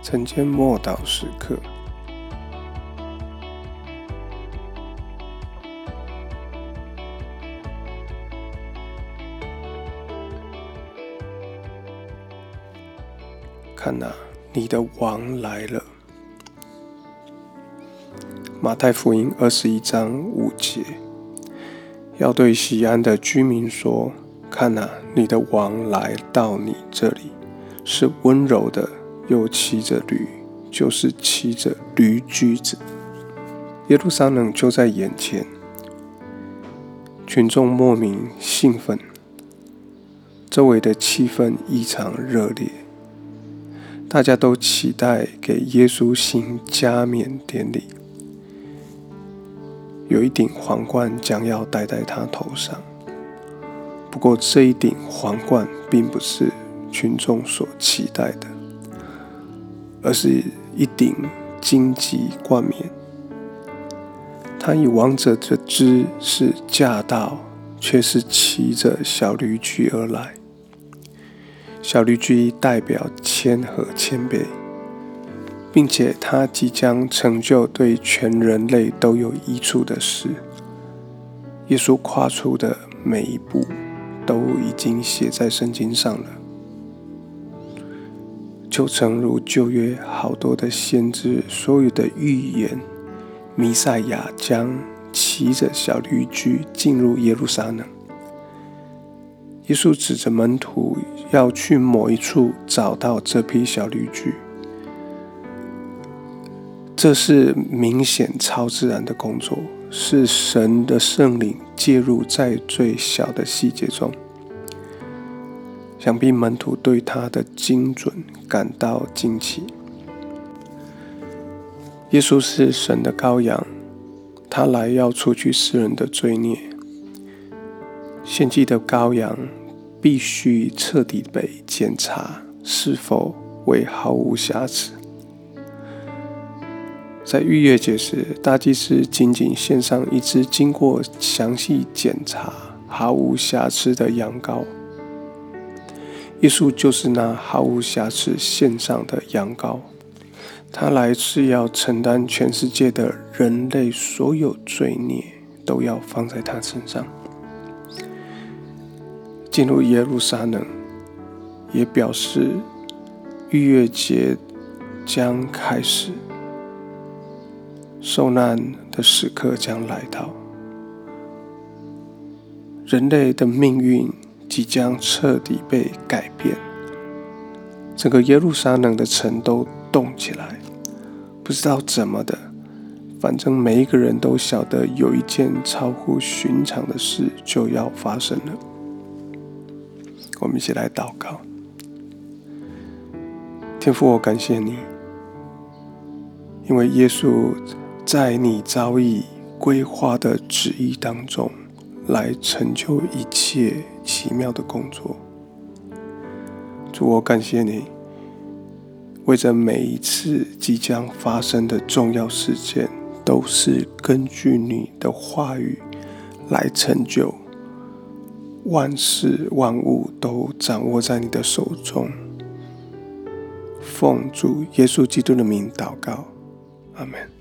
晨间默祷时刻，看呐，你的王来了。马太福音二十一章五节，要对西安的居民说：“看呐，你的王来到你这里，是温柔的。”又骑着驴，就是骑着驴驹子。耶路撒冷就在眼前，群众莫名兴奋，周围的气氛异常热烈，大家都期待给耶稣行加冕典礼。有一顶皇冠将要戴在他头上，不过这一顶皇冠并不是群众所期待的。而是一顶荆棘冠冕。他以王者的姿势驾到，却是骑着小驴驹而来。小驴驹代表谦和谦卑，并且他即将成就对全人类都有益处的事。耶稣跨出的每一步，都已经写在圣经上了。就诚如旧约好多的先知所有的预言，弥赛亚将骑着小驴驹进入耶路撒冷。耶稣指着门徒要去某一处找到这批小驴驹，这是明显超自然的工作，是神的圣灵介入在最小的细节中。想必门徒对他的精准感到惊奇。耶稣是神的羔羊，他来要除去世人的罪孽。献祭的羔羊必须彻底被检查，是否为毫无瑕疵。在逾越节时，大祭司仅仅献上一只经过详细检查、毫无瑕疵的羊羔。耶稣就是那毫无瑕疵献上的羊羔，他来是要承担全世界的人类所有罪孽，都要放在他身上。进入耶路撒冷，也表示逾越节将开始，受难的时刻将来到，人类的命运。即将彻底被改变，整个耶路撒冷的城都动起来，不知道怎么的，反正每一个人都晓得有一件超乎寻常的事就要发生了。我们一起来祷告，天父，我感谢你，因为耶稣在你早已规划的旨意当中。来成就一切奇妙的工作。主，我感谢你，为着每一次即将发生的重要事件，都是根据你的话语来成就。万事万物都掌握在你的手中。奉主耶稣基督的名祷告，阿门。